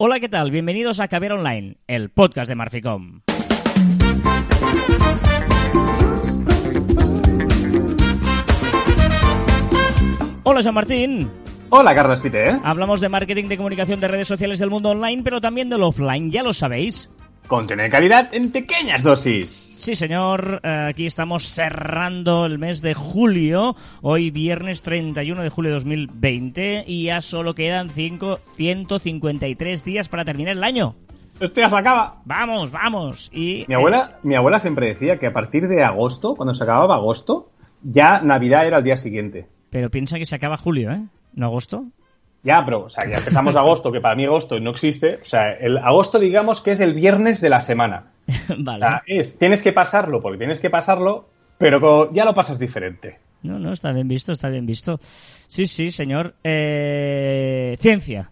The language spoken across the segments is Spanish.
Hola, ¿qué tal? Bienvenidos a Caber Online, el podcast de Marficom. Hola, Jean Martín. Hola, Carlos Fite, ¿eh? Hablamos de marketing de comunicación de redes sociales del mundo online, pero también del offline, ya lo sabéis. Contener calidad en pequeñas dosis. Sí, señor. Eh, aquí estamos cerrando el mes de julio. Hoy viernes 31 de julio de 2020 y ya solo quedan 5, 153 días para terminar el año. Esto ya se acaba. Vamos, vamos. Y Mi abuela, mi abuela siempre decía que a partir de agosto, cuando se acababa agosto, ya Navidad era el día siguiente. Pero piensa que se acaba julio, ¿eh? ¿No agosto? Ya, pero, o sea, ya empezamos agosto, que para mí agosto no existe. O sea, el agosto, digamos que es el viernes de la semana. vale. O sea, es, tienes que pasarlo porque tienes que pasarlo, pero ya lo pasas diferente. No, no, está bien visto, está bien visto. Sí, sí, señor. Eh, ciencia.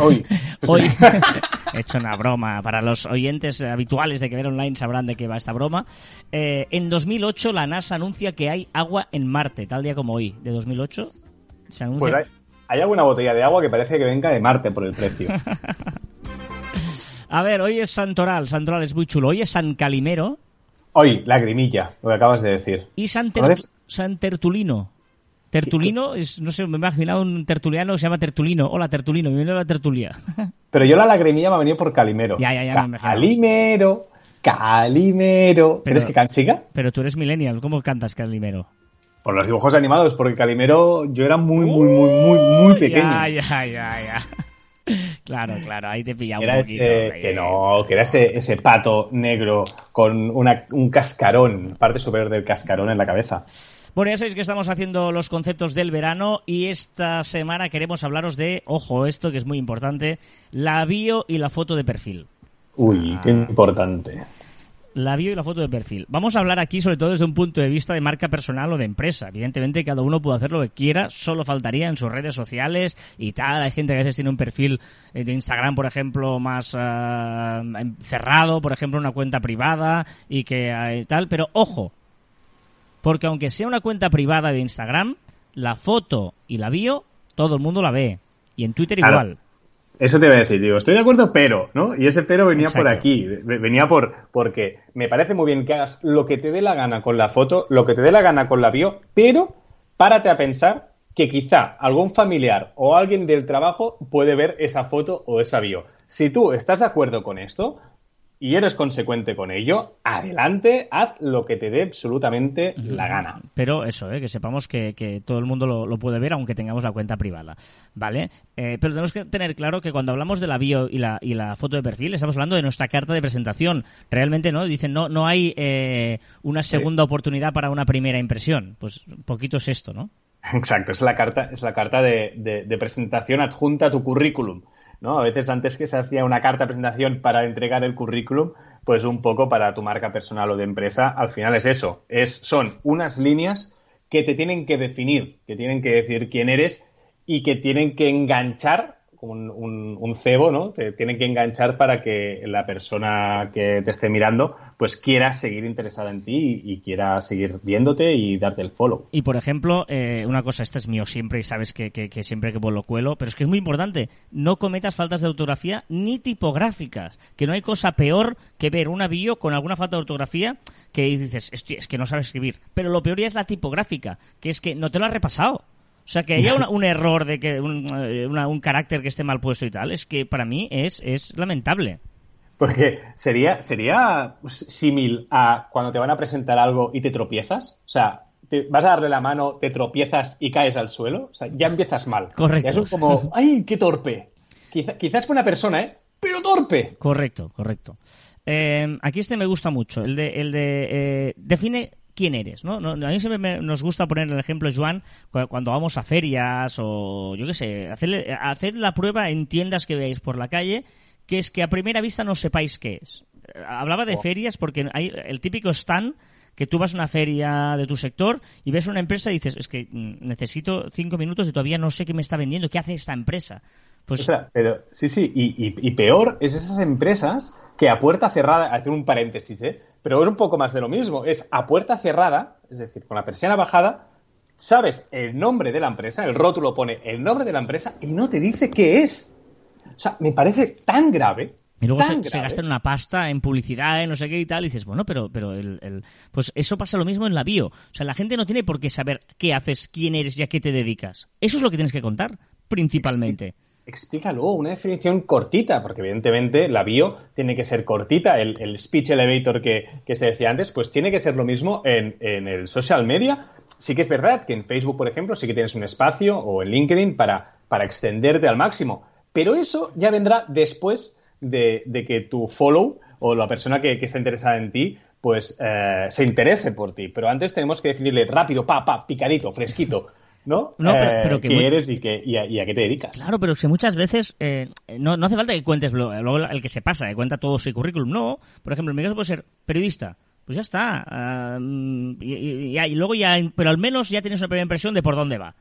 Hoy. pues, Hoy he hecho una broma. Para los oyentes habituales de que ver online sabrán de qué va esta broma. Eh, en 2008 la NASA anuncia que hay agua en Marte, tal día como hoy, de 2008. Se anuncia. Pues hay, hay alguna botella de agua que parece que venga de Marte por el precio. A ver, hoy es Santoral, Santoral es muy chulo. Hoy es San Calimero Hoy, lagrimilla, lo que acabas de decir. y San, ¿Cuál Ter-? San Tertulino. Tertulino es, no sé, me he imaginado un tertuliano que se llama Tertulino. Hola, Tertulino, bienvenido a la tertulia. Pero yo la lagrimilla me ha venido por Calimero. Ya, ya, ya, me imagino. Calimero, Calimero. Pero- ¿Eres que cansiga? Pero tú eres millennial, ¿cómo cantas Calimero? Por los dibujos animados, porque Calimero yo era muy, muy, muy, muy, muy pequeño. Ya, ya, ya, ya. Claro, claro, ahí te pilla un Era poquito. ese, que no, que era ese, ese pato negro con una- un cascarón, parte superior del cascarón en la cabeza. Bueno, ya sabéis que estamos haciendo los conceptos del verano y esta semana queremos hablaros de, ojo, esto que es muy importante, la bio y la foto de perfil. Uy, qué importante. La bio y la foto de perfil. Vamos a hablar aquí sobre todo desde un punto de vista de marca personal o de empresa. Evidentemente cada uno puede hacer lo que quiera, solo faltaría en sus redes sociales y tal. Hay gente que a veces tiene un perfil eh, de Instagram, por ejemplo, más em- cerrado, por ejemplo, una cuenta privada y que eh, tal. Pero ojo, porque aunque sea una cuenta privada de Instagram, la foto y la bio todo el mundo la ve. Y en Twitter Claro. igual. Eso te iba a decir, digo, estoy de acuerdo, pero, ¿no? Y ese pero venía por aquí, ve- venía por, porque me parece muy bien que hagas lo que te dé la gana con la foto, lo que te dé la gana con la bio, pero párate a pensar que quizá algún familiar o alguien del trabajo puede ver esa foto o esa bio. Si tú estás de acuerdo con esto y eres consecuente con ello, adelante, haz lo que te dé absolutamente la gana. Pero eso, ¿eh? que sepamos que, que todo el mundo lo, lo puede ver aunque tengamos la cuenta privada, ¿vale? Eh, pero tenemos que tener claro que cuando hablamos de la bio y la, y la foto de perfil, estamos hablando de nuestra carta de presentación. Realmente, ¿no? Dicen, no, no hay eh, una segunda oportunidad para una primera impresión. Pues poquito es esto, ¿no? Exacto, es la carta, es la carta de, de- de presentación adjunta a tu currículum. ¿No? A veces antes que se hacía una carta de presentación para entregar el currículum, pues un poco para tu marca personal o de empresa, al final es eso. Es, son unas líneas que te tienen que definir, que tienen que decir quién eres y que tienen que enganchar como un, un- un cebo, ¿no? Te tienen que enganchar para que la persona que te esté mirando pues quiera seguir interesada en ti y, quiera seguir viéndote y darte el follow. Y por ejemplo, eh, una cosa, este es mío siempre y sabes que, que- que siempre que lo cuelo, pero es que es muy importante, no cometas faltas de ortografía ni tipográficas, que no hay cosa peor que ver una bio con alguna falta de ortografía que dices, "Hostia, es que no sabes escribir, pero lo peor ya es la tipográfica, que es que no te lo has repasado. O sea, que haya una- un error de que un, eh, una- un carácter que esté mal puesto y tal, es que para mí es, es lamentable. Porque sería, sería símil a cuando te van a presentar algo y te tropiezas. O sea, te vas a darle la mano, te tropiezas y caes al suelo. O sea, ya empiezas mal. Correcto. Ya es como, ¡ay, qué torpe! Quizá- quizás buena persona, ¿eh? Pero torpe. Correcto, correcto. Eh, aquí este me gusta mucho, el de, el de eh, define quién eres, ¿no? A mí siempre me- nos gusta poner el ejemplo, Joan, cu- cuando vamos a ferias o yo qué sé, hacer la prueba en tiendas que veáis por la calle, que es que a primera vista no sepáis qué es. Hablaba de ferias porque hay el típico stand que tú vas a una feria de tu sector y ves una empresa y dices, es que mm, necesito cinco minutos y todavía no sé qué me está vendiendo, qué hace esta empresa. Pues Ostras, pero sí, sí, y, y- y peor es esas empresas que a puerta cerrada, hacer un paréntesis, ¿eh? Pero es un poco más de lo mismo, es a puerta cerrada, es decir, con la persiana bajada, sabes el nombre de la empresa, el rótulo pone el nombre de la empresa y no te dice qué es. O sea, me parece tan grave. Y luego se, se gastan una pasta en publicidad, en no sé qué y tal, y dices, bueno, pero, pero el, el- pues eso pasa lo mismo en la bio. O sea, la gente no tiene por qué saber qué haces, quién eres y a qué te dedicas. Eso es lo que tienes que contar, principalmente. Explícalo, una definición cortita, porque evidentemente la bio tiene que ser cortita, el, speech elevator que, que se decía antes, pues tiene que ser lo mismo en, en el social media. Sí que es verdad que en Facebook, por ejemplo, sí que tienes un espacio, o en LinkedIn, para, para extenderte al máximo. Pero eso ya vendrá después de, de que tu follow o la persona que, que está interesada en ti, pues eh, se interese por ti. Pero antes tenemos que definirle rápido, pa, pa, picadito, fresquito, ¿no? No, pero- Eh, pero que quién muy- eres y, que, y, a, y a qué te dedicas. Claro, pero que muchas veces eh, no, no hace falta que cuentes lo- luego el que se pasa, que cuenta todo su currículum. No, por ejemplo, en mi caso puede ser periodista. Pues ya está. ah, mm, y, y- y- y luego ya, pero al menos ya tienes una primera impresión de por dónde va.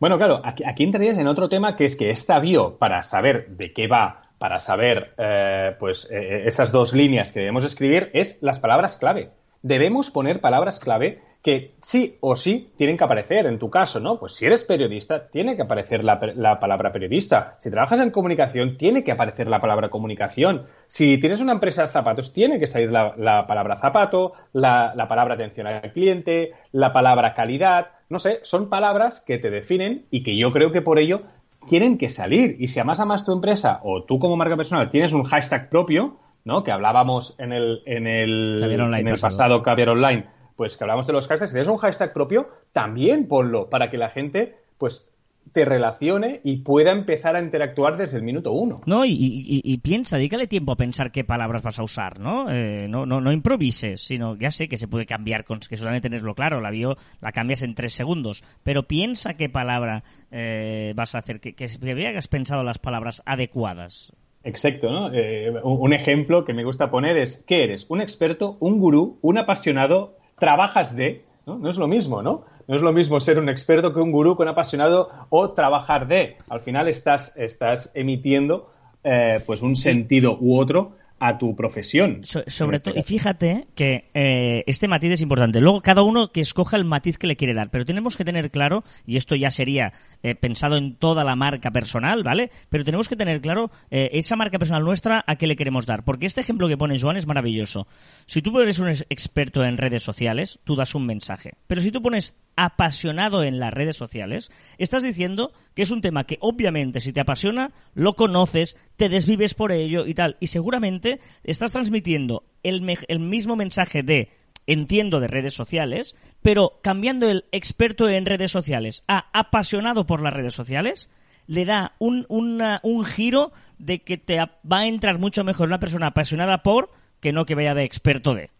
Bueno, claro, aquí, aquí entrarías en otro tema que es que esta bio, para saber de qué va, para saber eh, pues eh, esas dos líneas que debemos escribir, es las palabras clave. Debemos poner palabras clave que sí o sí tienen que aparecer en tu caso, ¿no? Pues si eres periodista, tiene que aparecer la, la palabra periodista. Si trabajas en comunicación, tiene que aparecer la palabra comunicación. Si tienes una empresa de zapatos, tiene que salir la, la palabra zapato, la, la palabra atención al cliente, la palabra calidad. No sé, son palabras que te definen y que yo creo que por ello tienen que salir. Y si además amas tu empresa o tú como marca personal tienes un hashtag propio, ¿no? Que hablábamos en el, en el, en el pasado. pasado Caviar Online, pues que hablamos de los hashtags. Si tienes un hashtag propio, también ponlo para que la gente, pues, te relacione y pueda empezar a interactuar desde el minuto uno. No, y, y- y piensa, dedícale tiempo a pensar qué palabras vas a usar, ¿no? Eh, no, no, no improvises, sino ya sé que se puede cambiar, con, que solamente tenerlo claro, la bio la cambias en tres segundos, pero piensa qué palabra eh, vas a hacer, que, que, que has pensado las palabras adecuadas. Exacto, ¿no? Eh, un ejemplo que me gusta poner es, ¿qué eres? ¿Un experto, un gurú, un apasionado, trabajas de? ¿no? No es lo mismo, ¿no? No es lo mismo ser un experto que un gurú, que un apasionado o trabajar de. Al final estás, estás emitiendo eh, pues un sentido u otro a tu profesión. So- sobre este todo, y fíjate que eh, este matiz es importante. Luego, cada uno que escoja el matiz que le quiere dar. Pero tenemos que tener claro, y esto ya sería eh, pensado en toda la marca personal, ¿vale? Pero tenemos que tener claro eh, esa marca personal nuestra a qué le queremos dar. Porque este ejemplo que pone Joan es maravilloso. Si tú eres un ex- experto en redes sociales, tú das un mensaje. Pero si tú pones apasionado en las redes sociales, estás diciendo que es un tema que obviamente si te apasiona, lo conoces, te desvives por ello y tal. Y seguramente estás transmitiendo el, mismo mensaje de entiendo de redes sociales, pero cambiando el experto en redes sociales a apasionado por las redes sociales, le da un, un giro de que te va a entrar mucho mejor una persona apasionada por que no que vaya de experto de.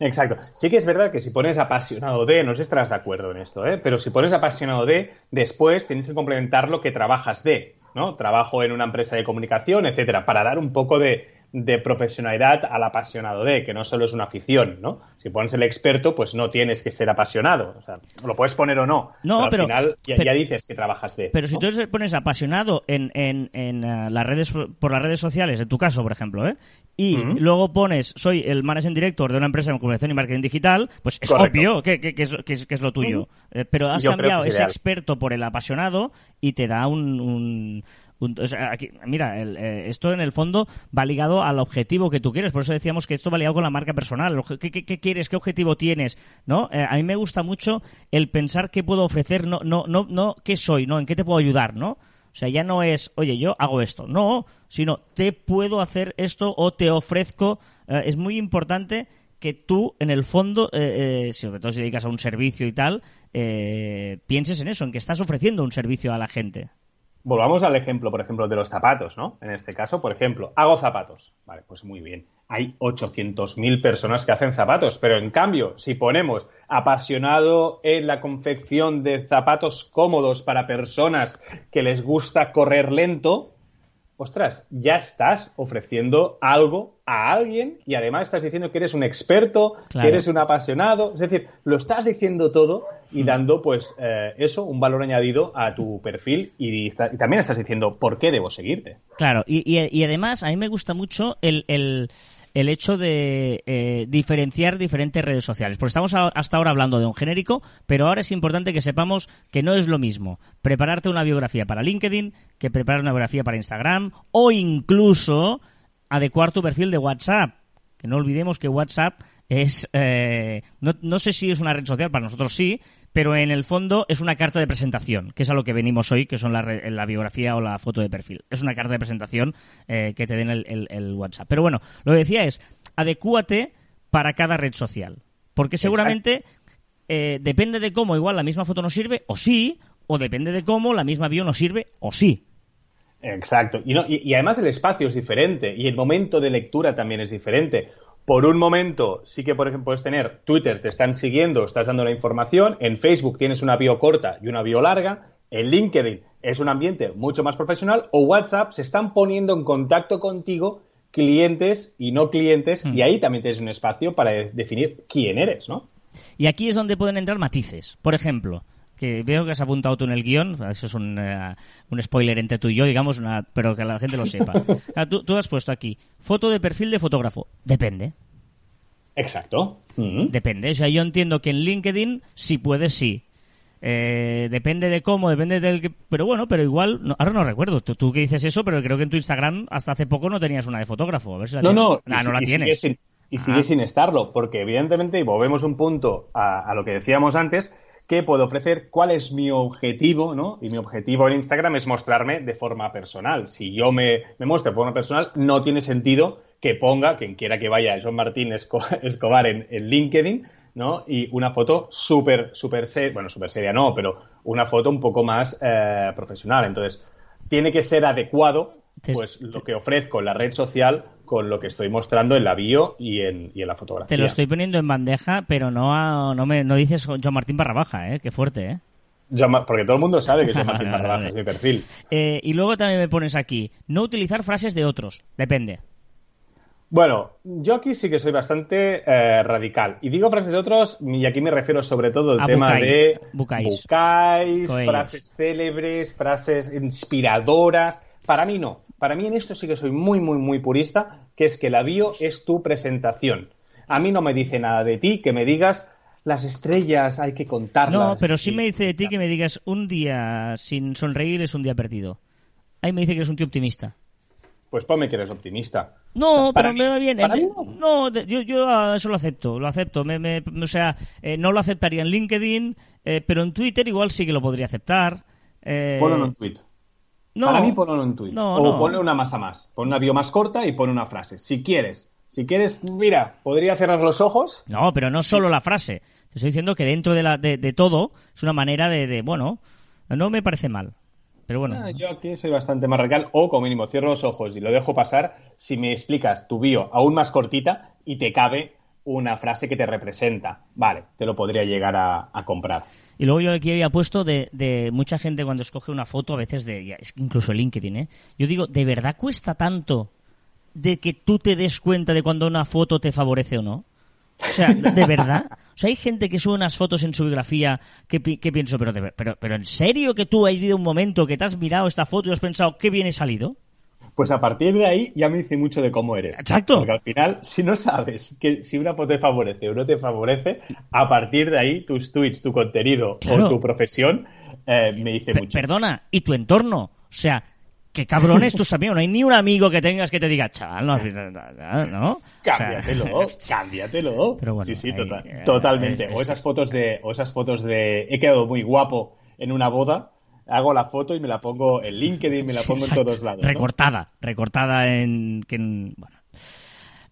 Exacto. Sí que es verdad que si pones apasionado de, no sé si estarás de acuerdo en esto, ¿eh? pero si pones apasionado de, después tienes que complementar lo que trabajas de, ¿no? Trabajo en una empresa de comunicación, etcétera, para dar un poco de, de profesionalidad al apasionado de, que no solo es una afición, ¿no? Si pones el experto, pues no tienes que ser apasionado. O sea, lo puedes poner o no. No, pero- al final ya, pero- ya dices que trabajas de. Pero si tú te pones apasionado en, en, en eh, las redes por las redes sociales, en tu caso, por ejemplo, ¿eh? y luego pones soy el managing director de una empresa de comunicación y marketing digital, pues es Correcto. obvio que, que- que es, que es- que es lo tuyo. Eh, pero has Yo cambiado es ese experto por el apasionado y te da un- un- mira, el, eh, esto en el fondo va ligado al objetivo que tú quieres. Por eso decíamos que esto va ligado con la marca personal. ¿Qué, quieres? ¿Qué objetivo tienes? ¿No? Eh, a mí me gusta mucho el pensar qué puedo ofrecer, no, no, no, no qué soy, no, en qué te puedo ayudar, ¿no? O sea, ya no es, oye, yo hago esto, no, sino te puedo hacer esto o te ofrezco. Eh, es muy importante que tú, en el fondo, sobre todo si dedicas a un servicio y tal, pienses en eso, en que estás ofreciendo un servicio a la gente. Volvamos al ejemplo, por ejemplo, de los zapatos, ¿no? En este caso, por ejemplo, hago zapatos. Vale, pues muy bien. Hay 800.000 personas que hacen zapatos, pero en cambio, si ponemos apasionado en la confección de zapatos cómodos para personas que les gusta correr lento, ostras, ya estás ofreciendo algo a alguien y además estás diciendo que eres un experto, que eres un apasionado. Es decir, lo estás diciendo todo y mm. dando, pues, eh, eso, un valor añadido a tu perfil y, también estás diciendo por qué debo seguirte. Claro, y, además a mí me gusta mucho el, el, hecho de eh, diferenciar diferentes redes sociales. Porque estamos hasta ahora hablando de un genérico, pero ahora es importante que sepamos que no es lo mismo prepararte una biografía para LinkedIn que preparar una biografía para Instagram o incluso adecuar tu perfil de WhatsApp. Que no olvidemos que WhatsApp es, eh, no, sé si es una red social, para nosotros sí, pero en el fondo es una carta de presentación, que es a lo que venimos hoy, que son la, la biografía o la foto de perfil. Es una carta de presentación eh, que te den el, el, WhatsApp. Pero bueno, lo que decía es, adecúate para cada red social. Porque seguramente eh, depende de cómo igual la misma foto no sirve, o sí, o depende de cómo la misma bio no sirve, o sí. Exacto. Y, no, y, además el espacio es diferente y el momento de lectura también es diferente. Por un momento, sí que, por ejemplo, puedes tener Twitter, te están siguiendo, estás dando la información. En Facebook tienes una bio corta y una bio larga. En LinkedIn es un ambiente mucho más profesional. O WhatsApp se están poniendo en contacto contigo clientes y no clientes. Y mm. ahí también tienes un espacio para definir quién eres, ¿no? Y aquí es donde pueden entrar matices. Por ejemplo, que veo que has apuntado tú en el guion, eso es un, eh, un spoiler entre tú y yo, digamos, pero que la gente lo sepa. Ah, tú, has puesto aquí, foto de perfil de fotógrafo. Depende. Exacto. Mm-hmm. Depende. O sea, yo entiendo que en LinkedIn, si puedes, sí. Eh, depende de cómo, depende del que... Pero bueno, pero igual, ahora no recuerdo, tú, que dices eso, pero creo que en tu Instagram hasta hace poco no tenías una de fotógrafo. no, no, ah, no la tienes. y sigue sin estarlo, porque evidentemente, y volvemos un punto a, lo que decíamos antes, qué puedo ofrecer, cuál es mi objetivo, ¿no? Y mi objetivo en Instagram es mostrarme de forma personal. Si yo me, me muestro de forma personal, no tiene sentido que ponga, quien quiera que vaya, John Martín Escobar en, LinkedIn, ¿no? Y una foto súper, súper seria, bueno, súper seria no, pero una foto un poco más eh, profesional. Entonces, tiene que ser adecuado, pues, lo que ofrezco en la red social con lo que estoy mostrando en la bio y en, y en la fotografía. Te lo estoy poniendo en bandeja, pero no, no, me, no dices John Martín barra baja, ¿eh? Qué fuerte, ¿eh? porque todo el mundo sabe que John Martín barra baja es mi perfil. Eh, y luego también me pones aquí, no utilizar frases de otros, depende. Bueno, yo aquí sí que soy bastante eh, radical. Y digo frases de otros, y aquí me refiero sobre todo al tema de bucáis, frases célebres, frases inspiradoras. Para mí no. Para mí en esto sí que soy muy, muy, muy purista, que es que la bio es tu presentación. A mí no me dice nada de ti que me digas las estrellas hay que contarlas. No, pero sí, me dice de ti que me digas un día sin sonreír es un día perdido. Ahí me dice que eres un tío optimista. Pues ponme que eres optimista. No, pero me va bien. no, yo, yo, eso lo acepto, lo acepto. Me, o sea, eh, no lo aceptaría en LinkedIn, eh, pero en Twitter igual sí que lo podría aceptar. Eh, Ponlo en tweet. No, Para mí ponlo en tweet. o ponle una masa más. Pon una bio más corta y pon una frase. Si quieres. Si quieres, mira, podría cerrar los ojos. No, pero no solo la frase. Te estoy diciendo que dentro de, la, de, todo es una manera de, bueno, no me parece mal. Pero bueno. Ah, yo aquí soy bastante más radical. O como mínimo cierro los ojos y lo dejo pasar si me explicas tu bio aún más cortita y te cabe una frase que te representa. Vale, te lo podría llegar a comprar. Y luego yo aquí había puesto de, mucha gente cuando escoge una foto, a veces de, incluso LinkedIn, ¿eh? Yo digo, ¿de verdad cuesta tanto de que tú te des cuenta de cuando una foto te favorece o no? O sea, ¿de verdad? O sea, hay gente que sube unas fotos en su biografía que, pienso, pero, pero, pero ¿en serio que tú has vivido un momento que te has mirado esta foto y has pensado, qué bien he salido? Pues a partir de ahí ya me dice mucho de cómo eres. Exacto. Porque al final, si no sabes que si una foto te favorece o no te favorece, a partir de ahí tus tweets, tu contenido o tu profesión eh, me dice mucho. Perdona, y tu entorno. O sea, qué cabrón es tus amigos. No hay ni un amigo que tengas que te diga, chaval, no. ¿no? Cámbiatelo, cámbiatelo. sí, sí, totalmente. o esas fotos de, o esas fotos de he quedado muy guapo en una boda hago la foto y me la pongo en LinkedIn, me la pongo en todos lados. Recortada, recortada en... bueno.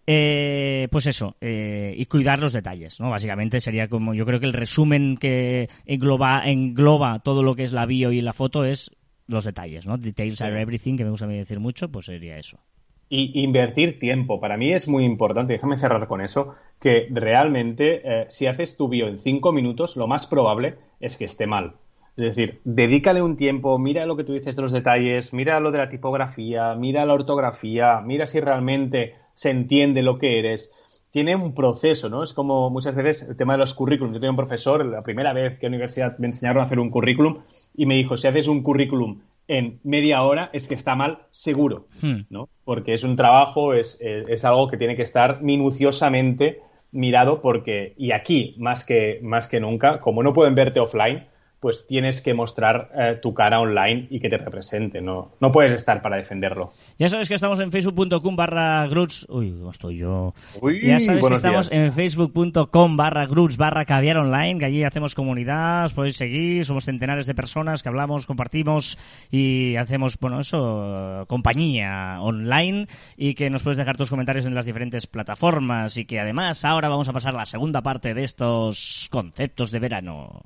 Eh, pues eso, eh, y cuidar los detalles, ¿no? Básicamente sería como, yo creo que el resumen que engloba, engloba todo lo que es la bio y la foto es los detalles, ¿no? Details are everything, que me gusta decir mucho, pues sería eso. Y invertir tiempo, para mí es muy importante, déjame cerrar con eso, que realmente eh, si haces tu bio en cinco minutos, lo más probable es que esté mal. Es decir, dedícale un tiempo, mira lo que tú dices de los detalles, mira lo de la tipografía, mira la ortografía, mira si realmente se entiende lo que eres. Tiene un proceso, ¿no? Es como muchas veces el tema de los currículums. Yo tenía un profesor, la primera vez que en la universidad me enseñaron a hacer un currículum, y me dijo, si haces un currículum en media hora es que está mal seguro, Hmm. ¿no? Porque es un trabajo, es, es, es algo que tiene que estar minuciosamente mirado porque, y aquí más que, más que nunca, como no pueden verte offline, pues tienes que mostrar eh, tu cara online y que te represente, no, no puedes estar para defenderlo. Ya sabes que estamos en facebook.com barra gruts. Uy, ¿cómo estoy yo? Uy, ya sabes que estamos días. en facebook.com barra gruts barra caviar online, que allí hacemos comunidad, os podéis seguir, somos centenares de personas que hablamos, compartimos y hacemos, bueno, eso, compañía online y que nos puedes dejar tus comentarios en las diferentes plataformas y que además ahora vamos a pasar a la segunda parte de estos conceptos de verano.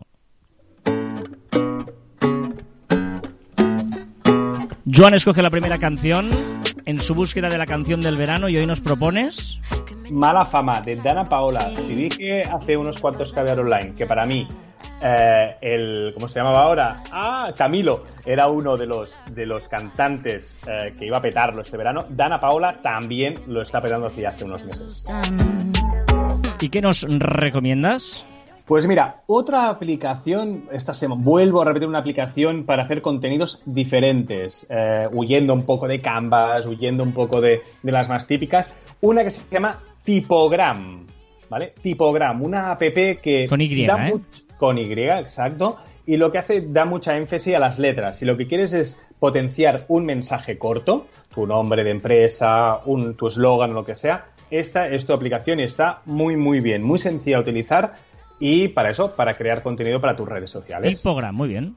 Joan escoge la primera canción en su búsqueda de la canción del verano y hoy nos propones... Mala fama de Dana Paola. Si dije hace unos cuantos caviar online que para mí eh, el ¿cómo se llamaba ahora? Ah, Camilo era uno de los de los cantantes eh, que iba a petarlo este verano. Dana Paola también lo está petando hace hace unos meses. ¿Y qué nos recomiendas? Pues mira, otra aplicación, esta semana vuelvo a repetir una aplicación para hacer contenidos diferentes, eh, huyendo un poco de Canvas, huyendo un poco de, de las más típicas, una que se llama Tipogram, ¿vale? Tipogram, una app que Con Y, da ¿eh? con Y, exacto, y lo que hace da mucha énfasis a las letras. Si lo que quieres es potenciar un mensaje corto, tu nombre de empresa, un, tu eslogan o lo que sea, esta es tu aplicación y está muy muy bien, muy sencilla de utilizar y para eso, para crear contenido para tus redes sociales. Tipogram, muy bien.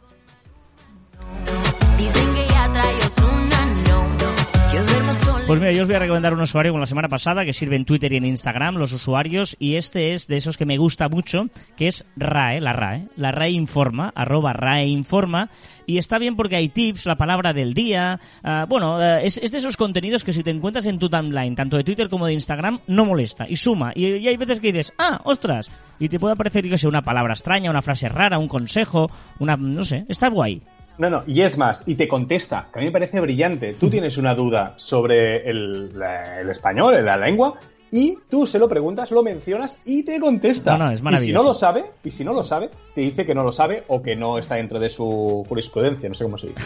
Pues mira, yo os voy a recomendar un usuario como la semana pasada que sirve en Twitter y en Instagram, los usuarios, y este es de esos que me gusta mucho, que es RAE, la RAE, la RAE Informa, arroba RAE Informa, y está bien porque hay tips, la palabra del día, ah, bueno, eh, es, es de esos contenidos que si te encuentras en tu timeline, tanto de Twitter como de Instagram, no molesta, y suma, y, y hay veces que dices, ah, ostras, y te puede aparecer, yo sé, una palabra extraña, una frase rara, un consejo, una, no sé, está guay. No, no, y es más, y te contesta, que a mí me parece brillante. Tú tienes una duda sobre el, la- el español, la lengua, y tú se lo preguntas, lo mencionas y te contesta. No, no, es y si maravilloso. no lo sabe, y si no lo sabe, te dice que no lo sabe o que no está dentro de su jurisprudencia, no sé cómo se dice.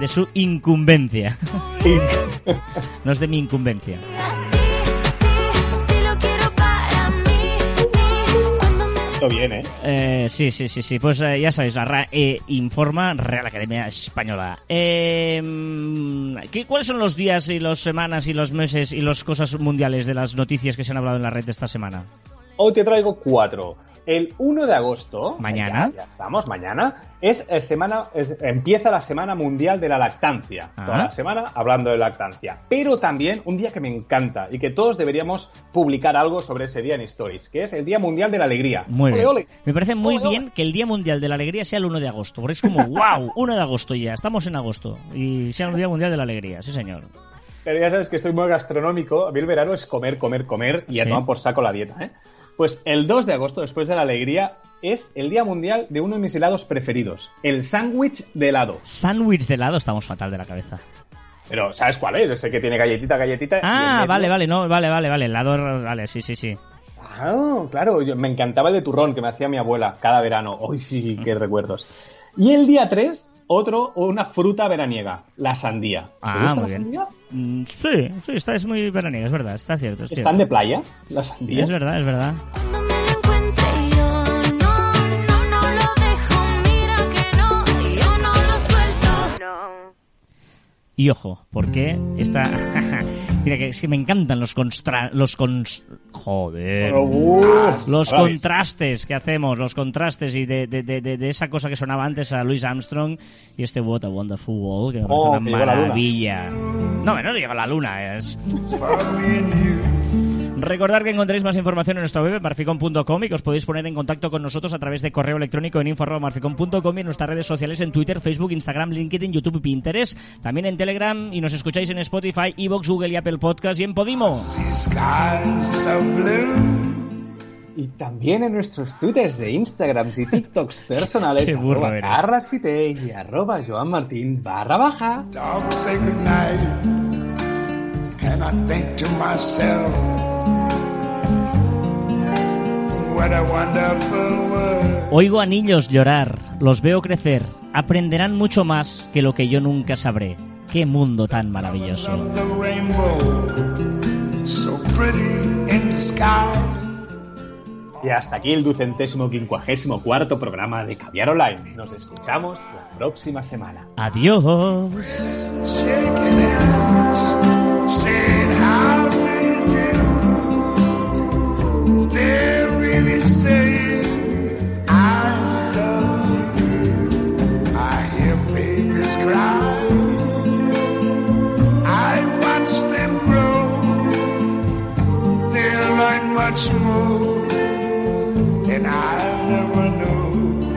De su incumbencia, no es de mi incumbencia. Esto bien, ¿eh? Eh, sí, sí, sí, sí. Pues eh, ya sabéis, la RAE informa, Real Academia Española. Eh, ¿qué, ¿Cuáles son los días y las semanas y los meses y las cosas mundiales de las noticias que se han hablado en la red esta semana? Hoy te traigo cuatro. El 1 de agosto, Mañana. ya, ya estamos, mañana, es, eh, semana, es- empieza la Semana Mundial de la Lactancia. Ah. Toda la semana hablando de lactancia. Pero también un día que me encanta y que todos deberíamos publicar algo sobre ese día en Stories, que es el Día Mundial de la Alegría. Muy Ole, bien. ole. Me parece muy ole. bien que el Día Mundial de la Alegría sea el 1 de agosto, porque es como, wow, 1 de agosto ya, estamos en agosto, y sea el Día Mundial de la Alegría, sí señor. Pero ya sabes que estoy muy gastronómico. A mí el verano es comer, comer, comer y a Sí. tomar por saco la dieta. ¿eh? Pues el 2 de agosto, después de la alegría, es el Día Mundial de uno de mis helados preferidos, el sándwich de helado. Sándwich de helado, estamos fatal de la cabeza. Pero, ¿sabes cuál es? Ese que tiene galletita, galletita. Ah, vale, vale, no, vale, vale, vale, helado, vale, sí, sí, sí. Ah, claro, yo- me encantaba el de turrón que me hacía mi abuela cada verano. Uy, sí, qué recuerdos. Y el día 3, otro, una fruta veraniega, la sandía. ¿Te Ah, gusta muy la bien. sandía? Mm, Sí, sí, está, es muy veraniega, es verdad, está cierto. Es, cierto. ¿Están de playa, la sandía? es verdad, es verdad. Cuando me lo encuentre yo no, no, no lo dejo, mira que no, yo no lo suelto. Y ojo, porque esta... Mira, que es que me encantan los constra... Los cons... Joder. Pero, uf, Los contrastes que hacemos, los contrastes y de, de, de, de- de esa cosa que sonaba antes a Louis Armstrong y este What a Wonderful World, que me parece Oh, una la luna. maravilla. No, no llega la luna, es... Recordad que encontréis más información en nuestra web, marficon.com, y que os podéis poner en contacto con nosotros a través de correo electrónico en info.marficon.com y en nuestras redes sociales en Twitter, Facebook, Instagram, LinkedIn, YouTube y Pinterest. También en Telegram y nos escucháis en Spotify, Evox, Google y Apple Podcast y en Podimo. Y también en nuestros twitters de Instagram y TikToks personales, Qué burro arroba eres. carrasfite y arroba joanmartin barra baja. Dog say goodnight. And and I think to myself, Oigo a niños llorar, los veo crecer, aprenderán mucho más que lo que yo nunca sabré. Qué mundo tan maravilloso. Of the rainbow, so pretty in the sky. Y hasta aquí el ducentésimo quincuagésimo cuarto programa de Caviar Online. Nos escuchamos la próxima semana. Adiós. More than I ever knew.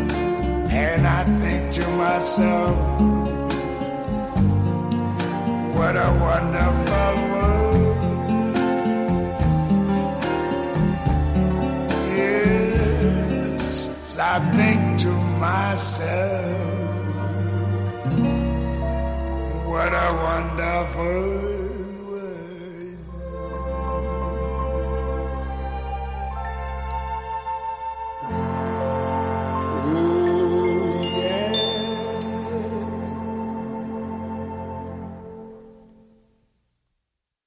And I think to myself. What a wonderful world. Yes, I think to myself. What a wonderful